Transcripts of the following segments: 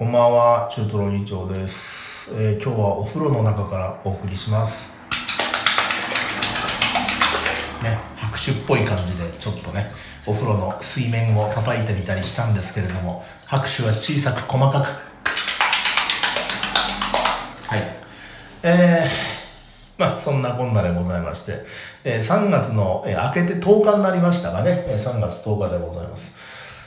こんばんは、中トロ議長です、えー今日はお風呂の中からお送りします。ね、拍手っぽい感じで、ちょっとね、お風呂の水面を叩いてみたりしたんですけれども、拍手は小さく細かく。はい。えー、まあ、そんなこんなでございまして、えー3月の、えー明けて10日になりましたがね、えー3月10日でございます。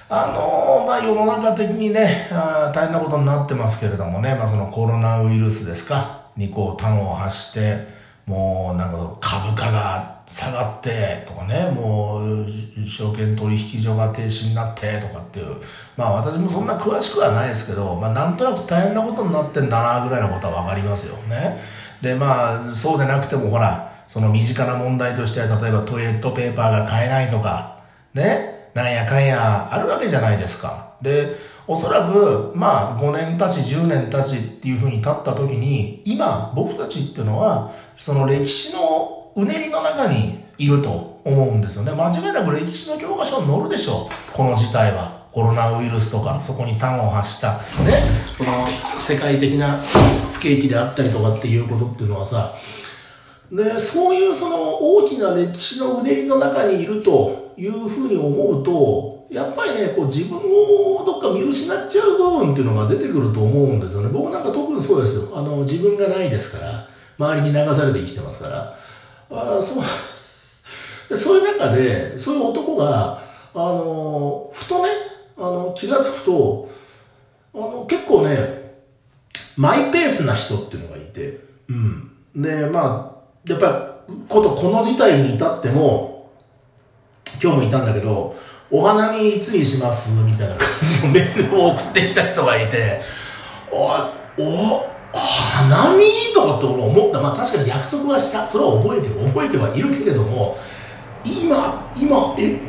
あのまあ、世の中的にね、大変なことになってますけれどもね、まあ、そのコロナウイルスですか、にこう端を発して、もうなんか株価が下がってとかね、もう証券取引所が停止になってとかっていう、まあ私もそんな詳しくはないですけど、まあなんとなく大変なことになってんだなぐらいのことはわかりますよね。で、まあそうでなくてもほら、その身近な問題としては例えばトイレットペーパーが買えないとか、ね、なんやかんやあるわけじゃないですか。で、おそらく、まあ、5年経ち、10年経ちっていうふうに経った時に、今、僕たちっていうのは、その歴史のうねりの中にいると思うんですよね。間違いなく歴史の教科書に載るでしょう。この事態は。コロナウイルスとか、そこに端を発した、ね、この世界的な不景気であったりとかっていうことっていうのはさ、でそういうその大きな歴史のうねりの中にいるというふうに思うとやっぱりねこう自分をどっか見失っちゃう部分っていうのが出てくると思うんですよね。僕なんか特にそうですよ。あの自分がないですから周りに流されて生きてますから。あそう。そういう中でそういう男があのふとねあの気がつくとあの結構ねマイペースな人っていうのがいて、うん。で、まあ、やっぱり、こと、この事態に至っても、今日もいたんだけど、お花見いつにしますみたいな感じのメールを送ってきた人がいて、お、お、花見とかって俺思った。まあ確かに約束はした。それは覚えて。覚えてはいるけれども、今、今、え、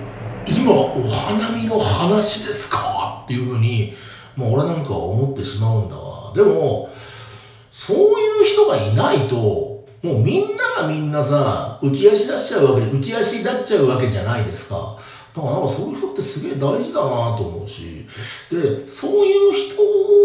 今、お花見の話ですかっていうふうに、もう俺なんかは思ってしまうんだわ。でも、そういう人がいないと、もうみんながみんなさ、浮き足出しちゃうわけ、浮き足立っちゃうわけじゃないですか。だからなんかそういう人ってすげえ大事だなと思うし、で、そういう人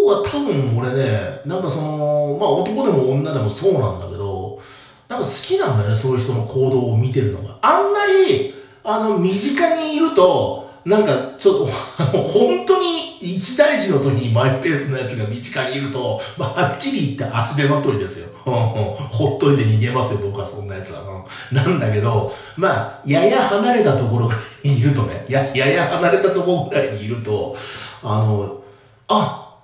は多分俺ね、なんかその、まあ男でも女でもそうなんだけど、なんか好きなんだよね、そういう人の行動を見てるのが。あんまり、あの、身近にいると、なんか、ちょっと、あの、本当に一大事の時にマイペースなやつが身近にいると、まあ、はっきり言って足手まといですよ。うんうんほっといて逃げますよ、僕はそんなやつは。うんなんだけど、まあ、やや離れたところにいるとね、や、やや離れたところぐらいにいると、あの、あ、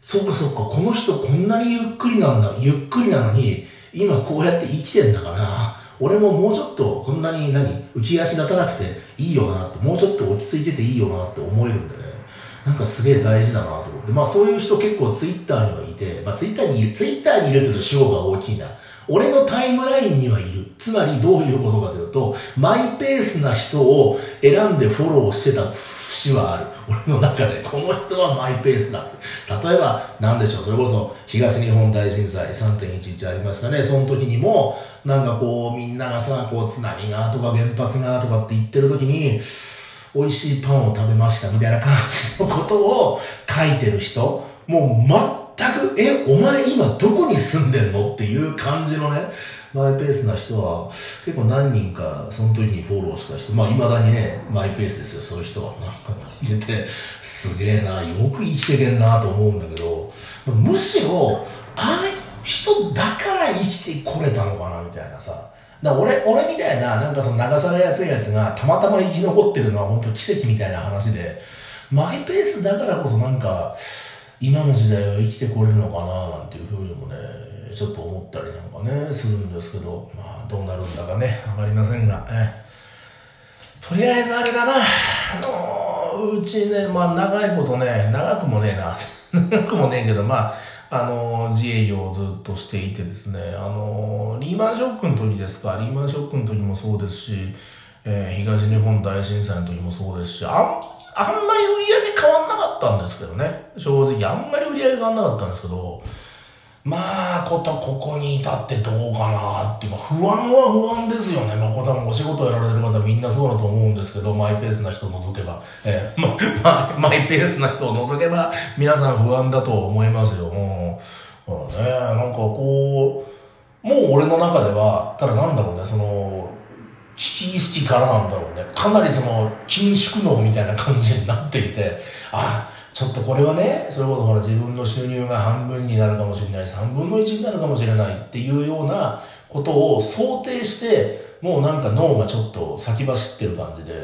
そうかそうか、この人こんなにゆっくりなんだ、ゆっくりなのに、今こうやって生きてんだから、俺ももうちょっとこんなに何、浮き足立たなくていいよな、もうちょっと落ち着いてていいよなって思えるんでね、なんかすげえ大事だなと思って、まあそういう人結構ツイッターにはいて、まあツイッターにいる、ツイッターにいるというと主語が大きいな。俺のタイムラインにはいる。つまりどういうことかというと、マイペースな人を選んでフォローしてた節はある。俺の中で、この人はマイペースだ。例えば、なんでしょう、それこそ東日本大震災3.11ありましたね。その時にも、なんかこう、みんながさ、こう、津波がとか原発がとかって言ってる時に、美味しいパンを食べましたみたいな感じのことを書いてる人、もう全く、え、お前今どこに住んでんのっていう感じのね、マイペースな人は結構何人かその時にフォローした人、まあ未だにね、マイペースですよ、そういう人は。なんかいてて、すげえな、よく生きてけんなと思うんだけど、むしろ、ああいう人だから生きてこれたのかなみたいなさ。だ俺、俺みたいな、なんかその流されやすいやつがたまたま生き残ってるのは本当奇跡みたいな話で、マイペースだからこそなんか、今の時代は生きてこれるのかななんていうふうにもね、ちょっと思ったりなんかね、するんですけど、まあどうなるんだかね、わかりませんが、え。とりあえずあれだな、あのうちね、まあ長いことね、長くもねえな、長くもねえけど、まあ、あの自営業をずっとしていてですね、あのリーマンショックの時ですか、リーマンショックの時もそうですし、えー東日本大震災の時もそうですし、あんあんまり売り上げ変わんなかったんですけどね、正直、あんまり売り上げ変わんなかったんですけど、まあ、ことここに至ってどうかなって、まあ、不安は不安ですよね。まあ、これ多分お仕事やられてる方みんなそうだと思うんですけど、マイペースな人を除けば、えー、ま、ま、マイペースな人を除けば、皆さん不安だと思いますよ。うん。だからね、なんかこう、もう俺の中では、ただなんだろうね、その、危機意識からなんだろうね。かなりその、緊縮能みたいな感じになっていて、あ、ちょっとこれはね、それこそほら自分の収入が半分になるかもしれない、3分の1になるかもしれないっていうようなことを想定して、もうなんか脳がちょっと先走ってる感じで、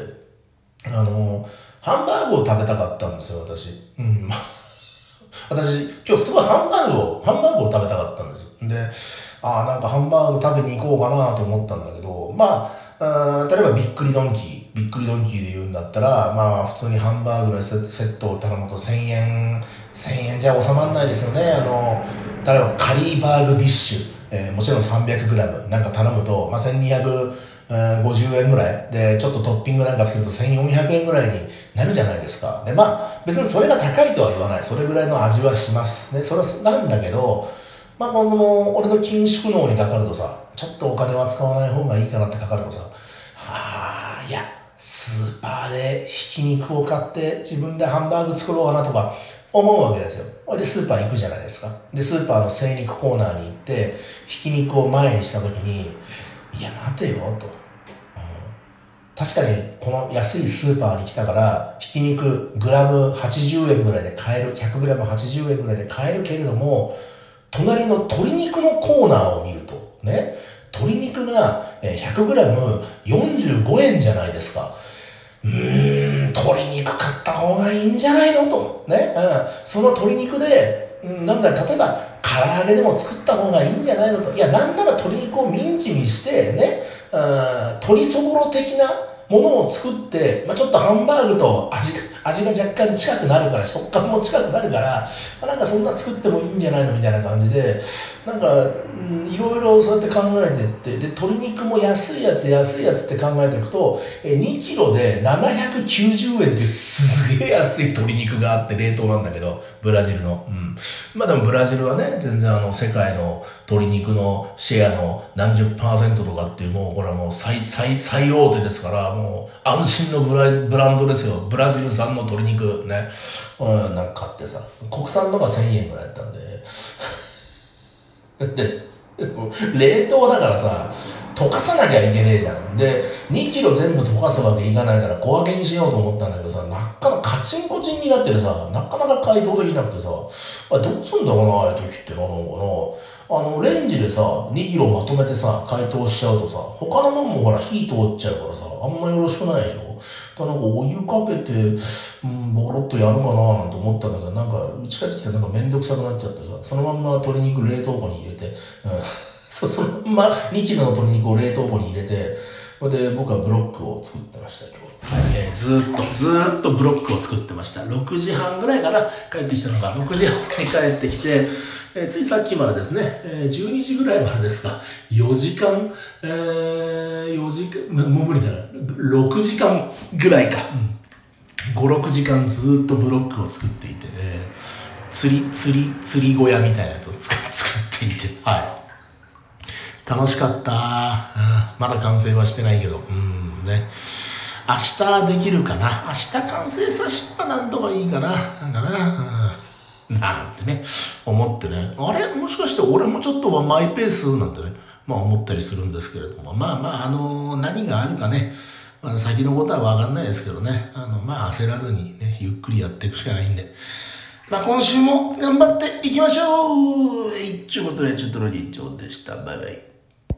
あの、ハンバーグを食べたかったんですよ、私。うん。私、今日すごいハンバーグを、ハンバーグを食べたかったんですよ。で、ああ、なんかハンバーグ食べに行こうかなと思ったんだけど、まあ、あ例えばびっくりドンキー。びっくりドンキーで言うんだったら、まあ、普通にハンバーグのセットを頼むと1000円、1000円じゃ収まらないですよね。あの、例えばカリーバーグディッシュ、えー、もちろん 300g なんか頼むと、まあ、1250円ぐらいで、ちょっとトッピングなんかつけると1400円ぐらいになるじゃないですか。で、まあ、別にそれが高いとは言わない。それぐらいの味はします。ね、それはなんだけど、まあ、この、俺の緊縮能にかかるとさ、ちょっとお金は使わない方がいいかなってかかるとさ、スーパーでひき肉を買って自分でハンバーグ作ろうかなとか思うわけですよ。で、スーパー行くじゃないですか。で、スーパーの精肉コーナーに行って、ひき肉を前にした時に、いや、待てよ、と。確かに、この安いスーパーに来たから、ひき肉グラム80円ぐらいで買える、100グラム80円ぐらいで買えるけれども、隣の鶏肉のコーナーを見ると、ね、鶏肉が 100g45 円じゃないですか。うーん、鶏肉買った方がいいんじゃないの？と。ね。うん。その鶏肉で、うん、なんだ、例えば、唐揚げでも作った方がいいんじゃないの？と。いや、なんなら鶏肉をミンチにして、ね、うん、鶏そぼろ的なものを作って、まあ、ちょっとハンバーグと味が、味が若干近くなるから、食感も近くなるから、なんかそんな作ってもいいんじゃないのみたいな感じで、なんか、いろいろそうやって考えてって、で、鶏肉も安いやつ、安いやつって考えていくと、2キロで790円っていうすげえ安い鶏肉があって冷凍なんだけど、ブラジルの。うん。まあでもブラジルはね、全然あの、世界の鶏肉のシェアの何十パーセントとかっていう、もうこれはもう最、最、最大手ですから、もう安心のブラブランドですよ。ブラジル産の鶏肉ね。うん、なんか買ってさ、国産のが1000円ぐらいだったんで、で、冷凍だからさ、溶かさなきゃいけねえじゃん。で、2キロ全部溶かすわけいかないから小分けにしようと思ったんだけどさ、なかなかカチンコチンになっててさ、なかなか解凍できなくてさ、あどうすんだろうな、ああいう時ってなのかな。あの、レンジでさ、2キロまとめてさ、解凍しちゃうとさ、他のもんもほら火通っちゃうからさ、あんまよろしくないでしょだなんかお湯かけて、うん、ボロッとやるかななんて思ったんだけど、なんか、うち帰ってきてなんかめんどくさくなっちゃってさ、そのまんま鶏肉冷凍庫に入れて、うん、そそのまんま2キロの鶏肉を冷凍庫に入れて、で、僕はブロックを作ってましたけど、はい、えー、ずっと、ずーっとブロックを作ってました。6時半ぐらいから帰ってきたのが、6時半に帰ってきて、え、ついさっきまでですね、えー、12時ぐらいまでですか、4時間、えー、4時間、もう無理だな、6時間ぐらいか、うん、5、6時間ずっとブロックを作っていてね、釣り、釣り、釣り小屋みたいなやつを 作っていて、はい。楽しかった、うん。まだ完成はしてないけど、うんね。明日できるかな。明日完成させたらなんとかいいかな。なんかな、うん。なんてね、思ってね、あれ？もしかして俺もちょっとはマイペースなんてね、まあ思ったりするんですけれども、まあまあ、あの、何があるかね、まあ、先のことはわかんないですけどね、あの、まあ焦らずにね、ゆっくりやっていくしかないんで、まあ今週も頑張っていきましょう。一応ことで、ちょっとの日常でした。バイバイ。